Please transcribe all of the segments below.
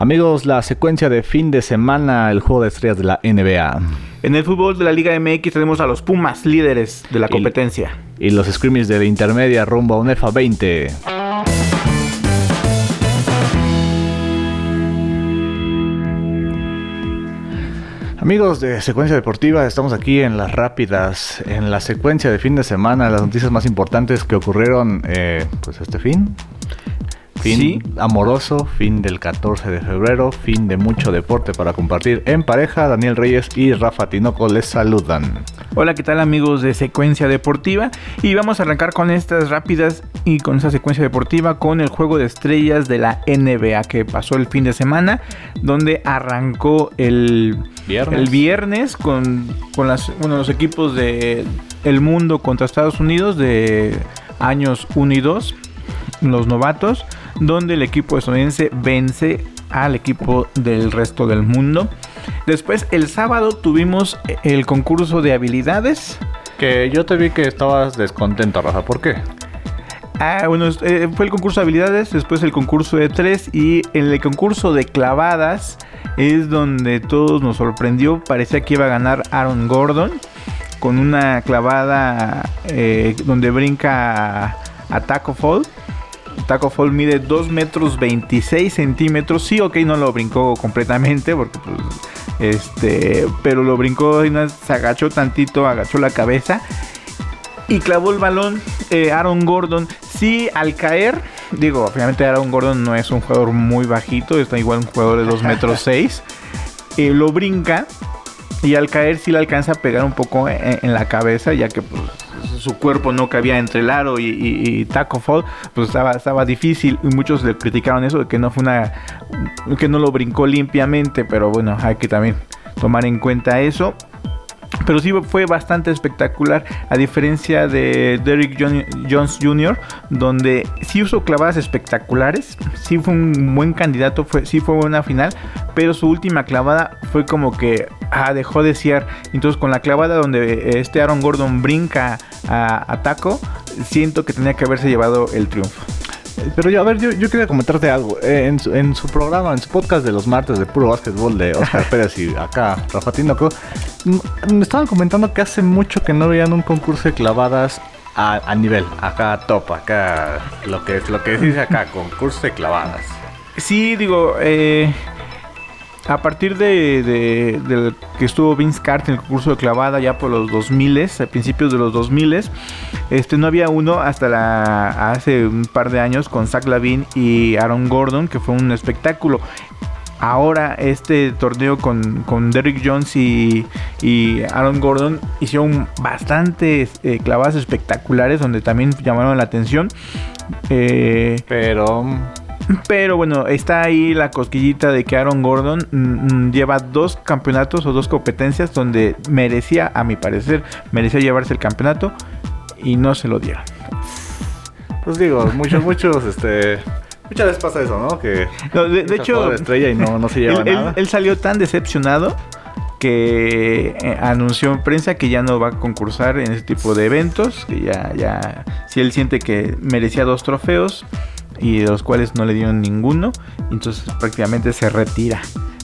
Amigos, la secuencia de fin de semana, el juego de estrellas de la NBA. En el fútbol de la Liga MX tenemos a los Pumas, líderes de la competencia. Y, los scrimmies de la intermedia rumbo a un EFA 20. Amigos de Secuencia Deportiva, estamos aquí en las rápidas, en la secuencia de fin de semana, las noticias más importantes que ocurrieron eh, pues este fin, Fin amoroso, fin del 14 de febrero, fin de mucho deporte para compartir en pareja. Daniel Reyes y Rafa Tinoco les saludan. Hola, ¿qué tal amigos de Secuencia Deportiva? Y vamos a arrancar con estas rápidas y con esta secuencia deportiva con el juego de estrellas de la NBA que pasó el fin de semana, donde arrancó el viernes, el viernes con, con las, los equipos de el mundo contra Estados Unidos de años 1 y 2, los novatos donde el equipo estadounidense vence al equipo del resto del mundo. Después el sábado tuvimos el concurso de habilidades. Que yo te vi que estabas descontento, Rafa. ¿Por qué? Ah, bueno, eh, fue el concurso de habilidades, después el concurso de tres y en el concurso de clavadas es donde todos nos sorprendió. Parecía que iba a ganar Aaron Gordon con una clavada eh, donde brinca a Taco Fall Taco Fall mide 2 metros 26 centímetros. Sí, ok, no lo brincó completamente porque pues, este, pero lo brincó y se agachó tantito, agachó la cabeza y clavó el balón eh, Aaron Gordon. Sí, al caer, digo, obviamente Aaron Gordon no es un jugador muy bajito, está igual un jugador de 2 metros 6. Eh, lo brinca y al caer sí le alcanza a pegar un poco en, la cabeza, ya que pues, su cuerpo no cabía entre el aro y, Taco Fall, pues estaba, estaba difícil. Y muchos le criticaron eso, de que no fue una. que no lo brincó limpiamente, pero bueno, hay que también tomar en cuenta eso. Pero sí fue bastante espectacular, a diferencia de Derrick Jones Jr., donde sí usó clavadas espectaculares, sí fue un buen candidato, fue, sí fue buena final, pero su última clavada fue como que ah, dejó de ser. Entonces con la clavada donde este Aaron Gordon brinca a, a Taco, siento que tenía que haberse llevado el triunfo. Pero yo, a ver, yo, yo quería comentarte algo. Eh, en, su, en, su, programa, en su podcast de los martes de puro básquetbol de Oscar Pérez y acá Rafa Tinoco, me estaban comentando que hace mucho que no veían un concurso de clavadas a, a nivel, acá top, acá lo que, lo que dice acá, concurso de clavadas. Sí, digo, eh, a partir de, que estuvo Vince Carter en el concurso de clavada ya por los 2000, a principios de los 2000, este, no había uno hasta hace un par de años con Zach Lavin y Aaron Gordon, que fue un espectáculo. Ahora este torneo con, con Derrick Jones y, Aaron Gordon hicieron bastantes eh, clavadas espectaculares donde también llamaron la atención. Eh, Pero pero bueno, está ahí la cosquillita de que Aaron Gordon mm, mm, lleva dos campeonatos o dos competencias donde merecía, a mi parecer, merecía llevarse el campeonato y no se lo dieron. Pues digo, muchos, muchos, este... Muchas veces pasa eso, ¿no? Que de, hecho, estrella y no, no se lleva él, nada. Él, salió tan decepcionado que eh, anunció en prensa que ya no va a concursar en ese tipo de eventos, que ya, ya, si él siente que merecía dos trofeos, y de los cuales no le dieron ninguno. Entonces prácticamente se retira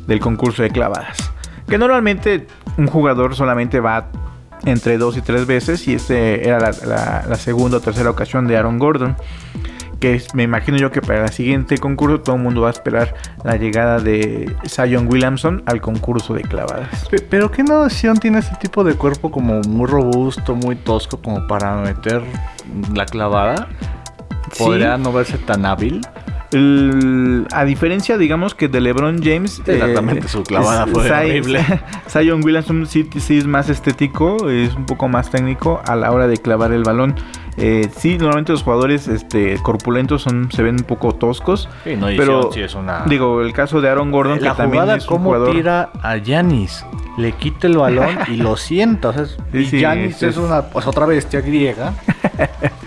del concurso de clavadas. Que normalmente un jugador solamente va entre dos y tres veces y este era la, segunda o tercera ocasión de Aaron Gordon. Que me imagino yo que para el siguiente concurso todo el mundo va a esperar la llegada de Zion Williamson al concurso de clavadas. Pero ¿qué noción tiene ese tipo de cuerpo como muy robusto, muy tosco como para meter la clavada? Podría no verse tan hábil. a diferencia, digamos, que de LeBron James. Exactamente, su clavada fue horrible. Zion Williamson sí, es más estético, es un poco más técnico a la hora de clavar el balón. Eh, sí, normalmente los jugadores este, corpulentos son, se ven un poco toscos. Sí, no, pero es una... digo, el caso de Aaron Gordon, la que también es un jugador... tira a Yanis, le quita el balón y lo sienta. O sea, y Yanis es, una, pues, otra bestia griega.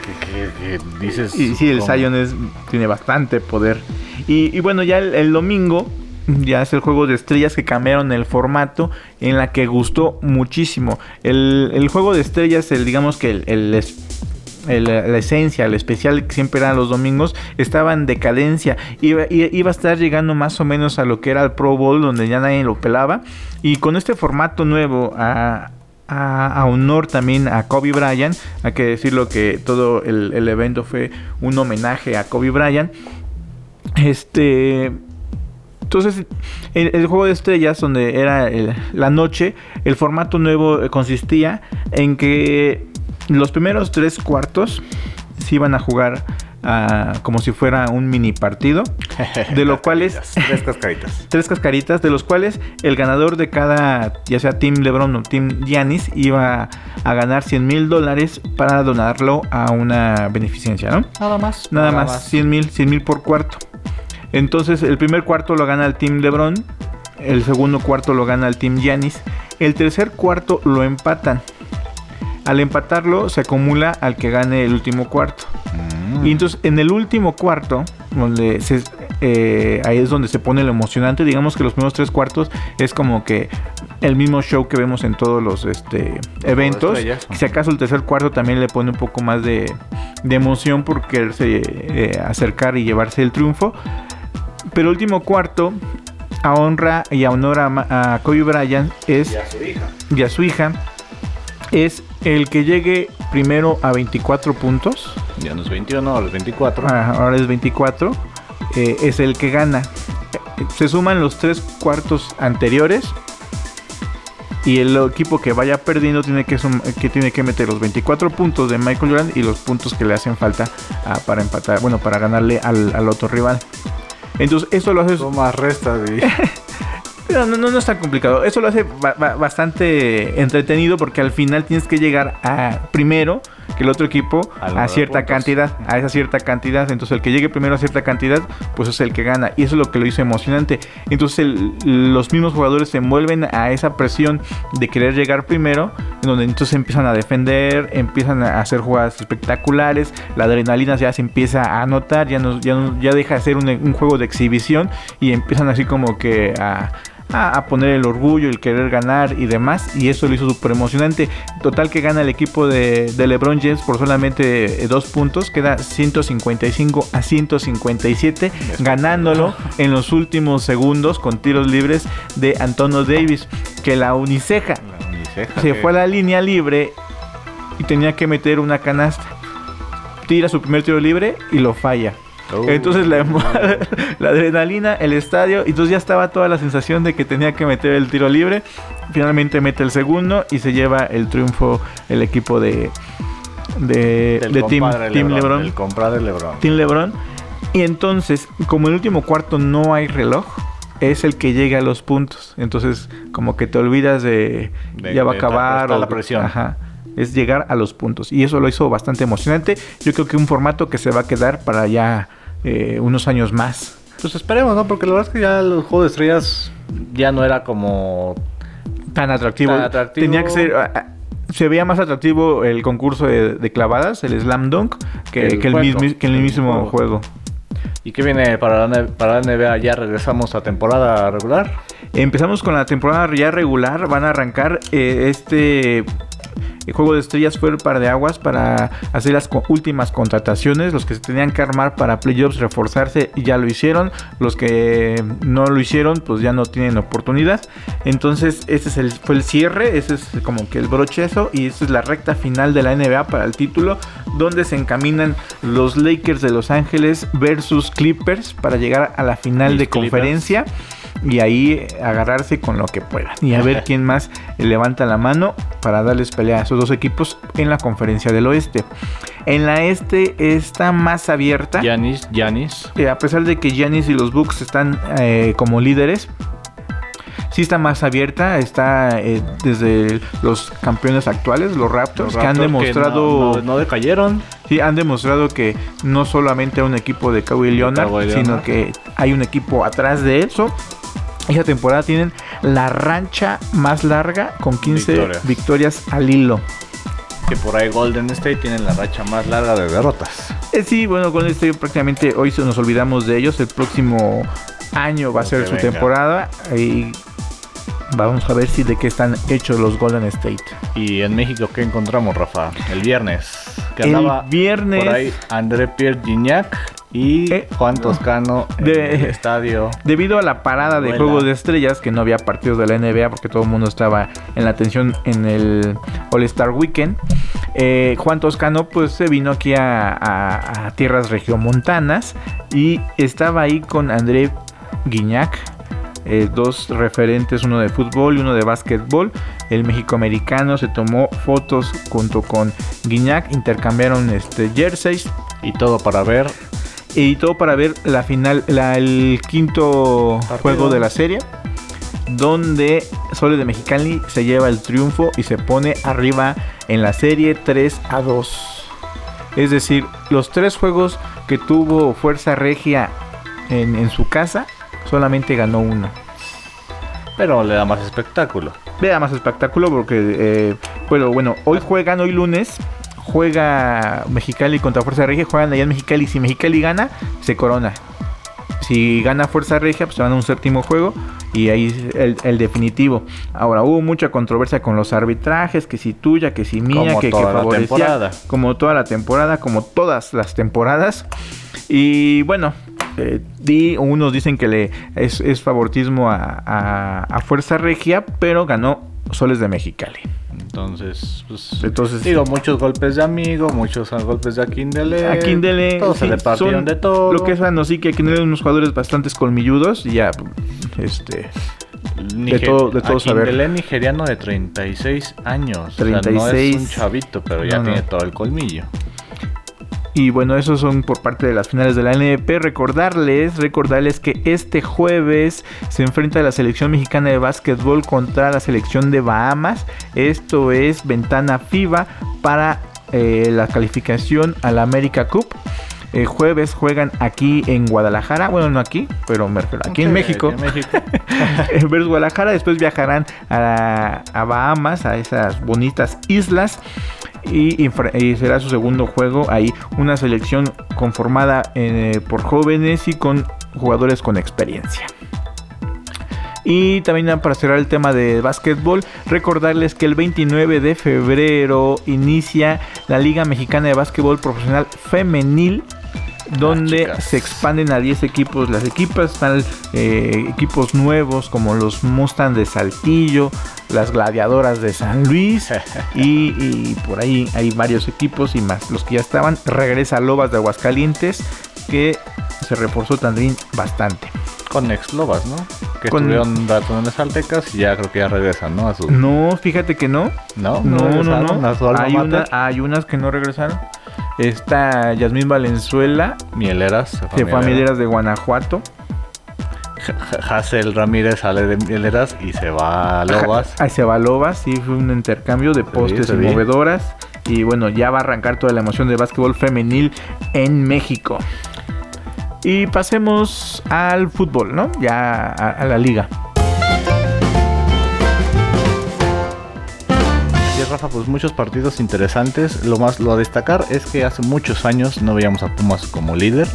que, dices. Y sí, el Zion es, tiene bastante poder. Y, bueno, ya el, domingo ya es el juego de estrellas que cambiaron el formato en la que gustó muchísimo. El, juego de estrellas, el, digamos que el, la esencia, el especial que siempre eran los domingos, estaba en decadencia. Iba, iba a estar llegando más o menos a lo que era el Pro Bowl, donde ya nadie lo pelaba. Y con este formato nuevo, a, a, honor también a Kobe Bryant. Hay que decirlo que todo el, evento fue un homenaje a Kobe Bryant. Este. Entonces, el, el, juego de estrellas, donde era la noche, el formato nuevo consistía en que los primeros tres cuartos se iban a jugar como si fuera un mini partido, de lo cuales tres cascaritas, tres cascaritas, de los cuales el ganador de cada, ya sea Team LeBron o Team Giannis, iba a ganar 100 mil dólares para donarlo a una beneficencia, ¿no? Nada más. Nada, más, 100 mil, 100 mil por cuarto. Entonces el primer cuarto lo gana el Team LeBron, el segundo cuarto lo gana el Team Giannis, el tercer cuarto lo empatan. Al empatarlo se acumula al que gane el último cuarto. Mm. Y entonces en el último cuarto, donde eh, ahí es donde se pone lo emocionante, digamos que los primeros tres cuartos es como que el mismo show que vemos en todos los este, eventos. Si acaso el tercer cuarto también le pone un poco más de, emoción por quererse eh, acercar y llevarse el triunfo. Pero el último cuarto, a honra y a honor a, a Kobe Bryant es... Y a su hija. Y a su hija es el que llegue primero a 24 puntos. Ya no es 21, ahora es 24. ahora es 24. Eh, es el que gana. Se suman los tres cuartos anteriores. Y el equipo que vaya perdiendo tiene que, que, tiene que meter los 24 puntos de Michael Jordan y los puntos que le hacen falta ah, para empatar, bueno, para ganarle al, otro rival. Entonces, eso lo hace. más resta, No, no, no, es tan complicado. Eso lo hace bastante entretenido porque al final tienes que llegar a primero que el otro equipo a, cierta cantidad, a esa cierta cantidad. Entonces el que llegue primero a cierta cantidad, pues es el que gana. Y eso es lo que lo hizo emocionante. Entonces los mismos jugadores se envuelven a esa presión de querer llegar primero, en donde entonces empiezan a defender, empiezan a hacer jugadas espectaculares, la adrenalina ya se empieza a notar, ya, no, ya, ya deja de ser un juego de exhibición y empiezan así como que a a, poner el orgullo, el querer ganar y demás. Y eso lo hizo súper emocionante. Total que gana el equipo de, LeBron James por solamente eh, dos puntos. Queda 155 a 157, ganándolo en los últimos segundos con tiros libres de Antonio Davis. Que la uniceja, se fue a la línea libre y tenía que meter una canasta. Tira su primer tiro libre y lo falla. Entonces la, la, adrenalina, el estadio, y entonces ya estaba toda la sensación de que tenía que meter el tiro libre. Finalmente mete el segundo y se lleva el triunfo el equipo de, de, Team, Lebron. El compadre Lebron. Team Lebron. Y entonces, como en el último cuarto no hay reloj, es el que llega a los puntos. Entonces, como que te olvidas de, ya va a acabar. o, la presión. Ajá es llegar a los puntos. Y eso lo hizo bastante emocionante. Yo creo que un formato que se va a quedar para ya eh, unos años más. Pues esperemos, ¿no? Porque la verdad es que ya el juego de estrellas ya no era como tan atractivo. Tenía que ser. Se veía más atractivo el concurso de, clavadas, el slam dunk, que, el, que el, mismo juego. ¿Y qué viene para la, para la NBA? ¿Ya regresamos a temporada regular? Empezamos con la temporada ya regular. Van a arrancar eh, este el juego de estrellas fue el par de aguas para hacer las últimas contrataciones. Los que se tenían que armar para playoffs, reforzarse, y ya lo hicieron. Los que no lo hicieron, pues ya no tienen oportunidad. Entonces, ese es el, fue el cierre. Ese es como que el brochezo. Y esta es la recta final de la NBA para el título. Donde se encaminan los Lakers de Los Ángeles versus Clippers para llegar a la final de conferencia y ahí agarrarse con lo que puedan y a ver quién más levanta la mano para darles pelea a esos dos equipos en la conferencia del oeste. En la este está más abierta. Yanis, Yanis. Eh, a pesar de que Yanis y los Bucks están eh, como líderes, sí está más abierta, está eh, desde los campeones actuales, los Raptors, que han demostrado... no, decayeron. Sí, han demostrado que no solamente hay un equipo de Kawhi Leonard, sino que hay un equipo atrás de eso esta temporada tienen la rancha más larga con 15 victorias, al hilo. Que por ahí Golden State tienen la racha más larga de derrotas. Eh, sí, bueno, Golden State prácticamente hoy nos olvidamos de ellos. El próximo año va a ser su temporada. Y vamos a ver si de qué están hechos los Golden State. ¿Y en México qué encontramos, Rafa? El viernes. Que el viernes. Por ahí André Pierre Gignac y Eh, Juan Toscano de- en el estadio. Debido a la parada de Vuela. Juegos de Estrellas, que no había partidos de la NBA porque todo el mundo estaba en la atención en el All-Star Weekend, eh, Juan Toscano pues se vino aquí a, a- a tierras regiomontanas y estaba ahí con André Guiñac, eh, dos referentes, uno de fútbol y uno de básquetbol. El mexicoamericano se tomó fotos junto con Guiñac, intercambiaron este, jerseys Y todo para ver y todo para ver la final, la- el quinto Partido. juego de la serie, donde Sole de Mexicali se lleva el triunfo y se pone arriba en la serie 3 a 2. Es decir, los tres juegos que tuvo Fuerza Regia en, en su casa, solamente ganó uno. pero le da más espectáculo. Vea más espectáculo porque, eh, bueno, bueno, hoy juegan, hoy lunes, juega Mexicali contra Fuerza Regia, juegan allá en Mexicali. Si Mexicali gana, se corona. Si gana Fuerza Regia, pues se van a un séptimo juego y ahí es el, el definitivo. Ahora, hubo mucha controversia con los arbitrajes, que si tuya, que si mía, Como que, que toda la favorecía. temporada. Como toda la temporada, como todas las temporadas. Y bueno, eh, di- unos dicen que le es, es favoritismo a, a- a Fuerza Regia, pero ganó Soles de Mexicali. Entonces, pues, Entonces, digo, muchos golpes de amigo, muchos golpes de Akindele. a Kindele, Todos se sí, le partieron de todo. Lo que es bueno, sí que Kindele unos jugadores bastante colmilludos y ya, este, Niger- de todo- de todo saber. Akindele nigeriano de 36 años. O sea, no es 36. un chavito, pero ya No, no. tiene todo el colmillo. Y bueno, esos son por parte de las finales de la NP. Recordarles, recordarles que este jueves se enfrenta la selección mexicana de básquetbol contra la selección de Bahamas. Esto es ventana FIBA para eh, la calificación a la América Cup. El jueves juegan aquí en Guadalajara. Bueno, no aquí, pero me refiero aquí en México. en México. versus Guadalajara. Después viajarán a, a Bahamas, a esas bonitas islas. Y, será su segundo juego. Ahí una selección conformada eh, por jóvenes y con jugadores con experiencia. Y también para cerrar el tema de básquetbol, recordarles que el 29 de febrero inicia la Liga Mexicana de Básquetbol Profesional Femenil donde se expanden a 10 equipos. Las equipas están eh, equipos nuevos como los Mustang de Saltillo, las Gladiadoras de San Luis y, y por ahí hay varios equipos y más. Los que ya estaban, regresa Lobas de Aguascalientes que se reforzó también bastante. Con ex Lobas, ¿no? Que Con- estuvieron un rato en las Altecas y ya creo que ya regresan, ¿no? A su... No, fíjate que no. No, No, no, no. Hay, una- hay unas que no regresaron. Está Yasmín Valenzuela, Mieleras. Se que fue a Mieleras de Guanajuato. Hassel Ramírez sale de Mieleras y se va a Lobas. Ahí se va Lobas, sí, fue un intercambio de postes se y vi. movedoras. Y bueno, ya va a arrancar toda la emoción de básquetbol femenil en México. Y pasemos al fútbol, ¿no? Ya a, a la liga. Sí, Rafa, pues muchos partidos interesantes. Lo más lo a destacar es que hace muchos años no veíamos a Pumas como líder.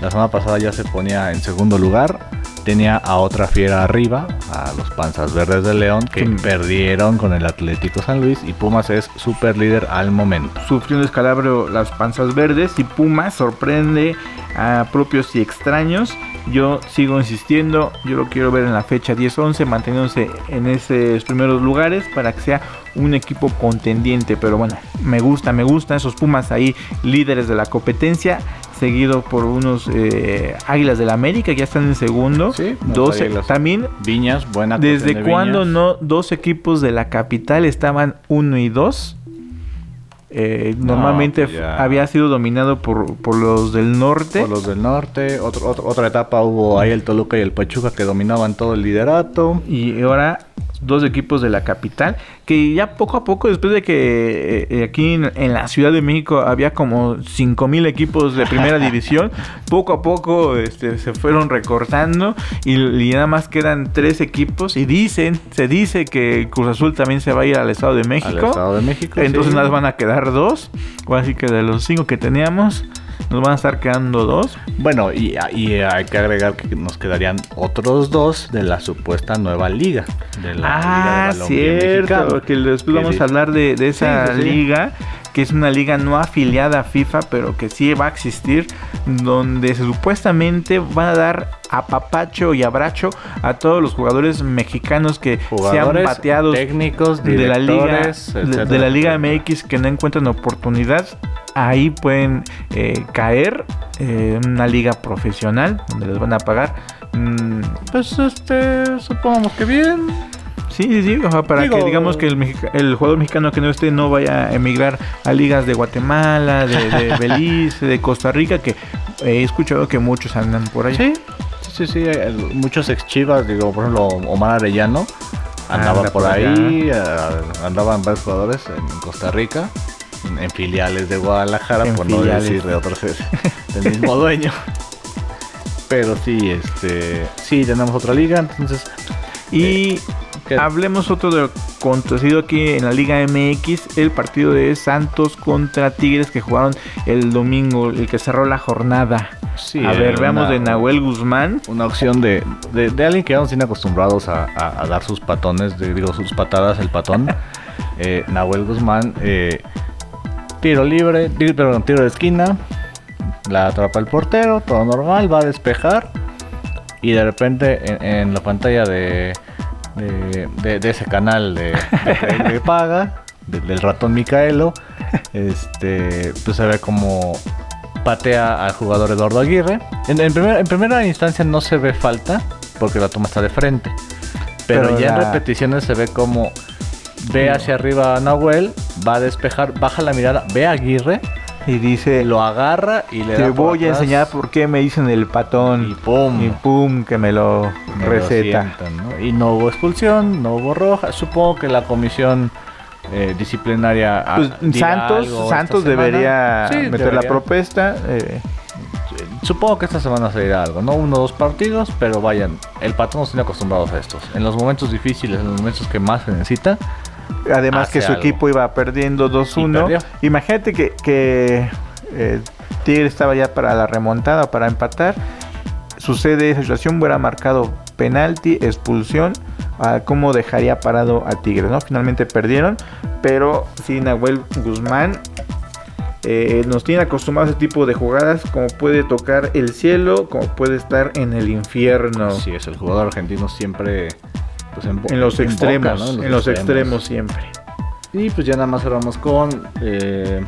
La semana pasada ya se ponía en segundo lugar. Tenía a otra fiera arriba, a los Panzas Verdes de León, que Sí. perdieron con el Atlético San Luis. Y Pumas es super líder al momento. Sufrió un descalabro las panzas verdes y Pumas sorprende a propios y extraños. Yo sigo insistiendo, yo lo quiero ver en la fecha 10-11, manteniéndose en esos primeros lugares para que sea un equipo contendiente. Pero bueno, me gusta, me gustan esos Pumas ahí, líderes de la competencia, seguido por unos eh, Águilas del América que ya están en segundo. Sí, las 12. Águilas. También, Viñas, buena ¿desde cuándo no dos equipos de la capital estaban 1 y 2? Eh, No, normalmente pues ya. había sido dominado por, por los del norte. Por los del norte, otro, otro- otra etapa hubo ahí el Toluca y el Pachuca que dominaban todo el liderato. Y ahora dos equipos de la capital. Que ya poco a poco, después de que eh, aquí en, en la Ciudad de México había como 5 mil equipos de primera división, poco a poco este, se fueron recortando. Y, y nada más quedan tres equipos. Y dicen, se dice que Cruz Azul también se va a ir al Estado de México. Al Estado de México. Entonces sí. nada más van a quedar dos. O así que de los cinco que teníamos, nos van a estar quedando dos. Bueno, y, y hay que agregar que nos quedarían otros dos de la supuesta nueva liga. De la Ah, Liga de Balompié cierto. Mexicano. Que después Que vamos sí. a hablar de, de esa Sí, sí, sí. liga. que es una liga no afiliada a FIFA, pero que sí va a existir, donde supuestamente van a dar a papacho y abracho a todos los jugadores mexicanos que sean pateados técnicos, de la liga de, la liga MX que no encuentran oportunidad. Ahí pueden eh, caer en una liga profesional donde les van a pagar. Mm, pues este, supongamos que bien. Sí, sí, sí, para que digamos que el, el, jugador mexicano que no esté no vaya a emigrar a ligas de Guatemala, de, Belice, de Costa Rica, que he escuchado que muchos andan por allá. Sí, sí, sí, muchos ex chivas, digo, por ejemplo, Omar Arellano andaba por, ahí, eh, andaban varios jugadores en Costa Rica, en filiales de Guadalajara, por no decir de otros del mismo dueño. Pero sí, este, sí tenemos otra liga, entonces y hablemos otro de acontecido aquí en la Liga MX, el partido de Santos contra Tigres que jugaron el domingo, el que cerró la jornada. Sí, a ver, veamos de Nahuel Guzmán. Una opción de, de, alguien que vamos sin acostumbrados a, dar sus patones, digo, sus patadas, el patón. eh, Nahuel Guzmán, eh, tiro libre, perdón, tiro de esquina, la atrapa el portero, todo normal, va a despejar y de repente en, la pantalla de, de, ese canal de, paga, del ratón Micaelo, este, pues se ve como patea al jugador Eduardo Aguirre. En, en, primera instancia no se ve falta, porque la toma está de frente. Pero, ya en repeticiones se ve como ve hacia arriba a Nahuel, va a despejar, baja la mirada, ve a Aguirre y dice, lo agarra y le te voy a enseñar por qué me dicen el patón. Y pum. Y pum, que me lo receta. Y no hubo expulsión, no hubo roja. Supongo que la comisión eh, disciplinaria. Pues, Santos, Santos debería meter la propuesta. Eh. Supongo que esta semana se irá algo, ¿no? Uno o dos partidos, pero vayan, el patrón nos tiene acostumbrados a estos. En los momentos difíciles, en los momentos que más se necesita, Además que su equipo iba perdiendo 2-1. Imagínate que, que eh, Tigre estaba ya para la remontada, para empatar. Sucede esa situación, hubiera marcado penalti, expulsión. ¿Cómo dejaría parado a Tigre? ¿no? Finalmente perdieron, pero sin Nahuel Guzmán eh, nos tiene acostumbrados a ese tipo de jugadas, como puede tocar el cielo, como puede estar en el infierno. Sí, es el jugador argentino siempre pues, en, los extremos, en los, extremos. siempre. Y pues ya nada más cerramos con eh,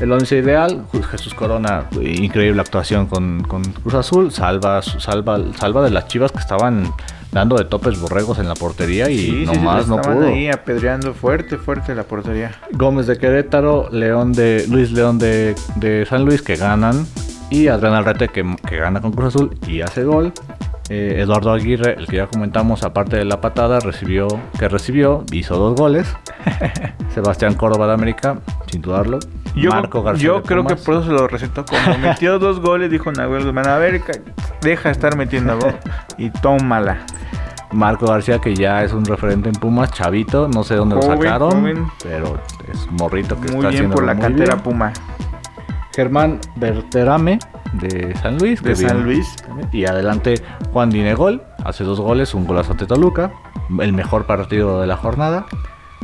el once ideal. Jesús Corona, increíble actuación con, Cruz Azul. Salva, salva, salva de las chivas que estaban dando de topes borregos en la portería y nomás no pudo. ahí apedreando fuerte, fuerte la portería. Gómez de Querétaro, León de Luis León de, San Luis que ganan y Adrián Alrete que, que gana con Cruz Azul y hace gol. Eh, Eduardo Aguirre, el que ya comentamos, aparte de la patada, recibió, que recibió, hizo dos goles. Sebastián Córdoba de América, sin dudarlo. Yo, Marco García yo creo que por eso se lo recetó. Como metió dos goles, dijo Nahuel Guzmán, a ver, deja de estar metiendo gol y tómala. Marco García, que ya es un referente en Pumas, chavito, no sé dónde lo sacaron, pero es morrito que muy está bien por la cantera Puma. Germán Berterame, de San Luis. De San Luis. Y adelante Juan Dinegol, hace dos goles, un golazo ante Toluca, el mejor partido de la jornada.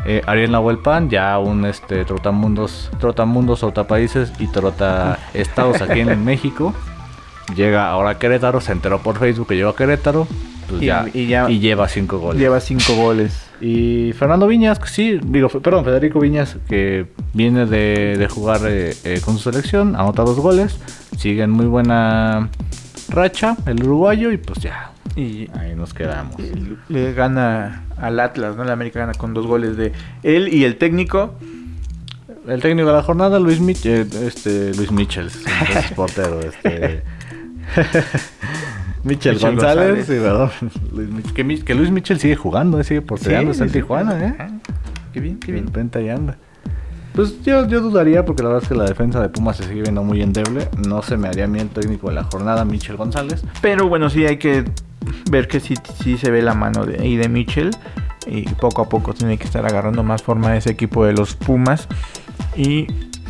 Eh, Ariel Nahuel Pan, ya un este, trotamundos, trotamundos, países y trota estados aquí en México. Llega ahora a Querétaro, se enteró por Facebook que llegó a Querétaro. Pues y, ya, y lleva cinco goles. Lleva cinco goles. Y Fernando Viñas, sí, digo, perdón, Federico Viñas, que viene de, jugar eh, eh, con su selección, anota dos goles, sigue en muy buena racha el uruguayo y pues ya, y ahí nos quedamos. Le gana al Atlas, ¿no? La América gana con dos goles de él y el técnico. El técnico de la jornada, Luis Mitchell, este, Luis Mitchell, portero, este... Michel, González, Sí, que, Luis Michel sigue jugando, eh, sigue porteando, está en Tijuana, ¿eh? Qué bien, qué bien. De repente ahí anda. Pues yo, yo dudaría porque la verdad es que la defensa de Pumas se sigue viendo muy endeble. No se me haría bien técnico de la jornada, Michel González. Pero bueno, sí hay que ver que sí, sí se ve la mano de, y de Michel. Y poco a poco tiene que estar agarrando más forma ese equipo de los Pumas. Y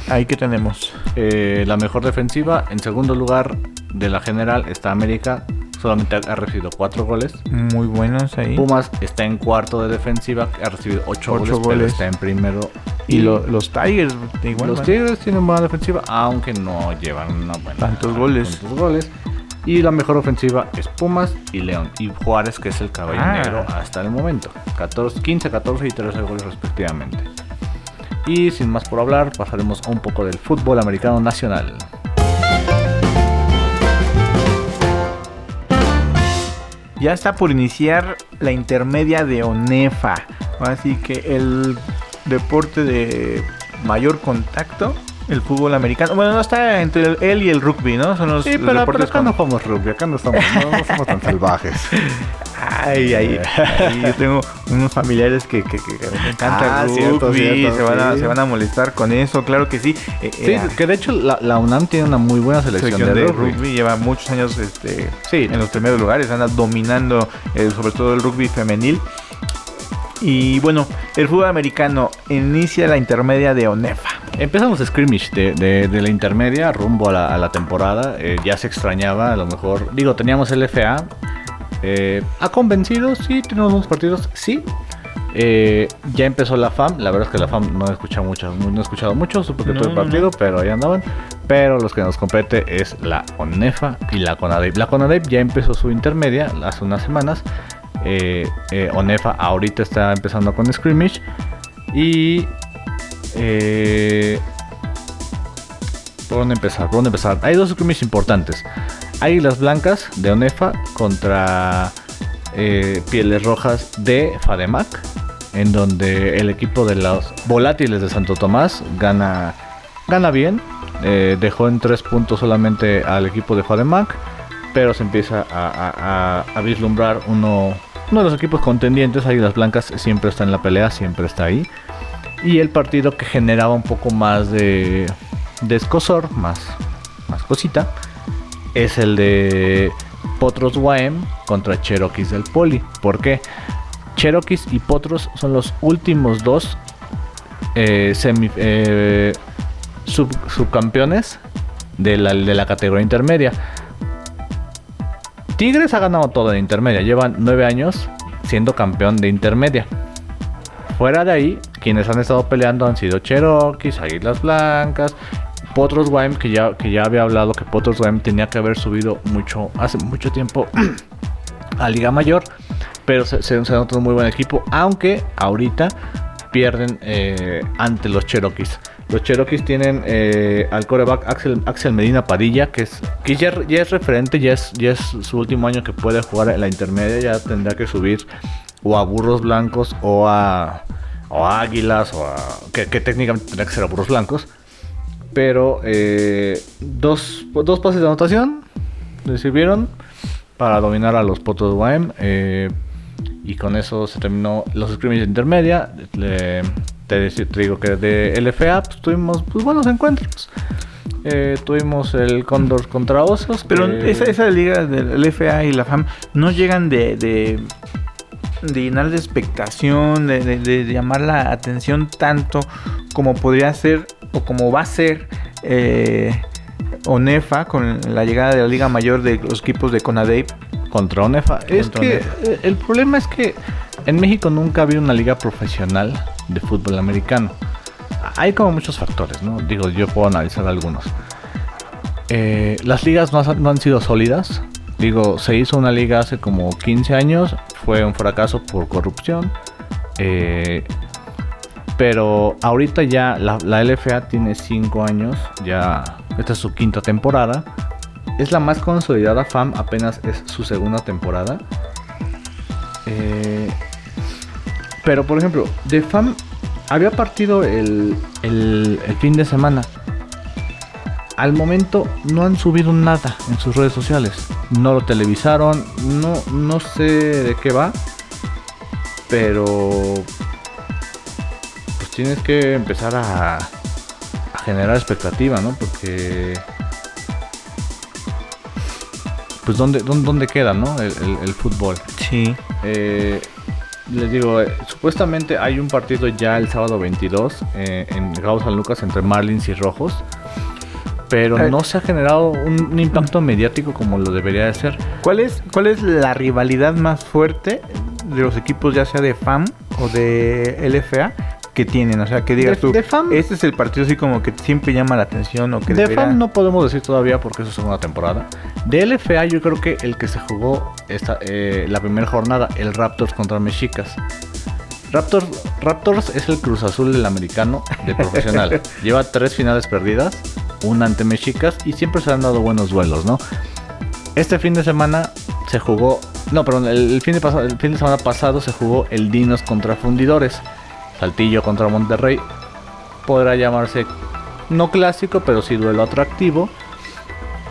ahí que tenemos. Eh, la mejor defensiva. En segundo lugar de la general está América solamente ha recibido 4 goles. Muy buenos ahí. Pumas está en cuarto de defensiva, ha recibido 8 goles, pero está en primero Y, los Tigers, igual. Los Tigers tienen buena defensiva, aunque no llevan una buena. Tantos goles. Tantos goles. Y la mejor ofensiva es Pumas y León. Y Juárez, que es el caballo ah. negro hasta el momento. 14, 15, 14 y 13 goles respectivamente. Y sin más por hablar, pasaremos a un poco del fútbol americano nacional. Ya está por iniciar la intermedia de ONEFA. Así que el deporte de mayor contacto el fútbol americano. Bueno, no está entre él y el rugby, ¿no? Son los, sí, pero, acá no jugamos rugby, acá no, estamos, no, somos tan salvajes. Ay, ahí, yo tengo unos familiares que, que, que me encanta el ah, rugby, se, van a, se van a molestar con eso, claro que sí. Eh, sí, eh, que de hecho la, UNAM tiene una muy buena selección, de, rugby. Lleva muchos años este, sí. en los primeros lugares, anda dominando eh, sobre todo el rugby femenil. Y bueno, el fútbol americano inicia la intermedia de ONEFA. Empezamos scrimmage de, la intermedia rumbo a la, temporada. Eh, ya se extrañaba, a lo mejor. Digo, teníamos el FA. Eh, ¿Ha convencido? Sí, tenemos unos partidos. Sí. Eh, ya empezó la FAM. La verdad es que la FAM no he escuchado mucho, no he escuchado mucho, supe que todo el partido, pero ahí andaban. Pero los que nos compete es la ONEFA y la CONADEP. La CONADEP ya empezó su intermedia hace unas semanas. Eh, eh, Onefa ahorita está empezando con Scrimmage. Y... Eh, ¿Por dónde empezar? ¿Por dónde empezar? Hay dos Scrimmage importantes. Águilas Blancas de Onefa contra Pieles Rojas de Fademac. En donde el equipo de los volátiles de Santo Tomás gana, gana bien. dejó en tres puntos solamente al equipo de Fademac pero se empieza a, vislumbrar uno, uno de los equipos contendientes, Águilas Blancas, siempre está en la pelea, siempre está ahí. Y el partido que generaba un poco más de, de escosor, más, más cosita, es el de Potros YM contra Cherokees del Poli. ¿Por qué? Cherokees y Potros son los últimos dos eh, eh, subcampeones de la, de la categoría intermedia. Tigres ha ganado todo en intermedia. Llevan nueve años siendo campeón de intermedia. Fuera de ahí, quienes han estado peleando han sido Cherokees, Águilas Blancas, Potros Wime, que ya, que ya había hablado que Potros Wime tenía que haber subido mucho, hace mucho tiempo a Liga Mayor. Pero se, se, se un muy buen equipo, aunque ahorita pierden eh, ante los Cherokees. Los Cherokees tienen eh, al coreback Axel, Axel, Medina Padilla, que, es, que ya, es referente, ya es, ya es su último año que puede jugar en la intermedia, ya tendrá que subir o a burros blancos o a, o águilas, o a, que, técnicamente tendrá que ser a burros blancos. Pero eh, dos, dos pases de anotación le sirvieron para dominar a los Potos de eh, y con eso se terminó los scrimmages de intermedia. te, digo que de LFA pues, tuvimos pues, buenos encuentros. Eh, tuvimos el Condor contra Osos. Pero esa, esa, liga del LFA y la FAM no llegan de, de, llenar de expectación, de, llamar la atención tanto como podría ser o como va a ser eh, ONEFA con la llegada de la Liga Mayor de los equipos de CONADEIP contra Onefa. es que eh, el problema es que en México nunca ha habido una liga profesional de fútbol americano. Hay como muchos factores, ¿no? Digo, yo puedo analizar algunos. Eh, las ligas no, han sido sólidas. Digo, se hizo una liga hace como 15 años, fue un fracaso por corrupción. Eh, pero ahorita ya la, LFA tiene 5 años, ya esta es su quinta temporada es la más consolidada FAM, apenas es su segunda temporada. Eh, pero por ejemplo, de FAM había partido el, el, fin de semana. Al momento no han subido nada en sus redes sociales. No lo televisaron. No, no sé de qué va. Pero pues tienes que empezar a, a generar expectativa, ¿no? Porque pues dónde, dónde, queda, ¿no? El, fútbol. Sí. Eh, les digo, eh, supuestamente hay un partido ya el sábado 22 eh, en Gauss San Lucas entre Marlins y Rojos. Pero no se ha generado un, impacto mediático como lo debería de ser. ¿Cuál es, ¿Cuál es la rivalidad más fuerte de los equipos, ya sea de FAM o de LFA, que tienen. O sea, que digas tú, este es el partido así como que siempre llama la atención o que De FAM no podemos decir todavía porque es su segunda temporada. De LFA yo creo que el que se jugó esta, eh, la primera jornada, el Raptors contra Mexicas. Raptors, Raptors es el Cruz Azul del americano de profesional. Lleva tres finales perdidas, una ante Mexicas y siempre se han dado buenos duelos, ¿no? Este fin de semana se jugó, no, perdón, el fin de, el fin de semana pasado se jugó el Dinos contra Fundidores. Saltillo contra Monterrey. Podrá llamarse no clásico, pero sí duelo atractivo.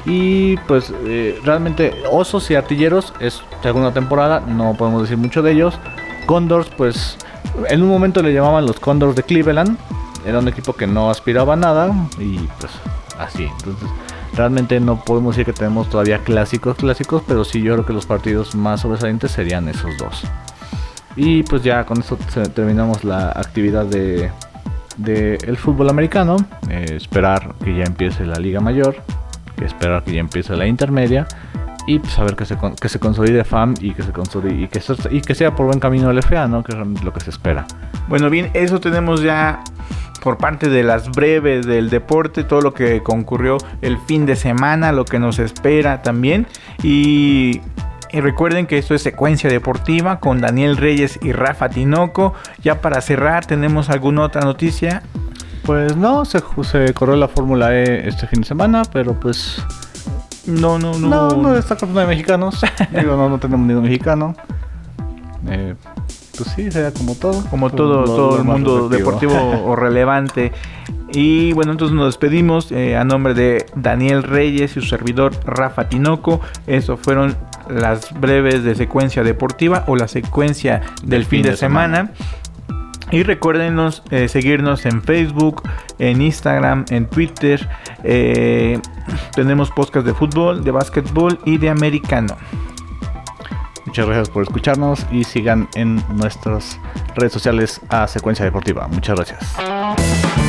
Y pues eh, realmente Osos y Artilleros es segunda temporada, no podemos decir mucho de ellos. Condors, pues en un momento le llamaban los Condors de Cleveland. Era un equipo que no aspiraba a nada y pues así. Entonces realmente no podemos decir que tenemos todavía clásicos clásicos, pero sí yo creo que los partidos más sobresalientes serían esos dos. Y pues ya con esto terminamos la actividad de, el fútbol americano. Eh, esperar que ya empiece la liga mayor, esperar que ya empiece la intermedia y pues a ver que se, que se consolide FAM y que se consolide y que, y que sea por buen camino el FA, ¿no? Que es lo que se espera. Bueno, bien, eso tenemos ya por parte de las breves del deporte, todo lo que concurrió el fin de semana, lo que nos espera también y y recuerden que esto es secuencia deportiva con Daniel Reyes y Rafa Tinoco. Ya para cerrar, ¿tenemos alguna otra noticia? Pues no, se, se corrió la Fórmula E este fin de semana, pero pues... No, no, no. No, no destacamos de mexicanos. Digo, no, no tenemos ningún mexicano. Eh, pues sí, sería como todo. Como todo, todo el mundo deportivo o relevante. Y bueno, entonces nos despedimos eh, a nombre de Daniel Reyes y su servidor Rafa Tinoco. Eso fueron las breves de secuencia deportiva o la secuencia del, fin, de, semana. Y recuérdenos eh, seguirnos en Facebook, en Instagram, en Twitter. Eh, tenemos podcast de fútbol, de básquetbol y de americano. Muchas gracias por escucharnos y sigan en nuestras redes sociales a Secuencia Deportiva. Muchas gracias.